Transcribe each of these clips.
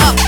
up.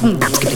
嗯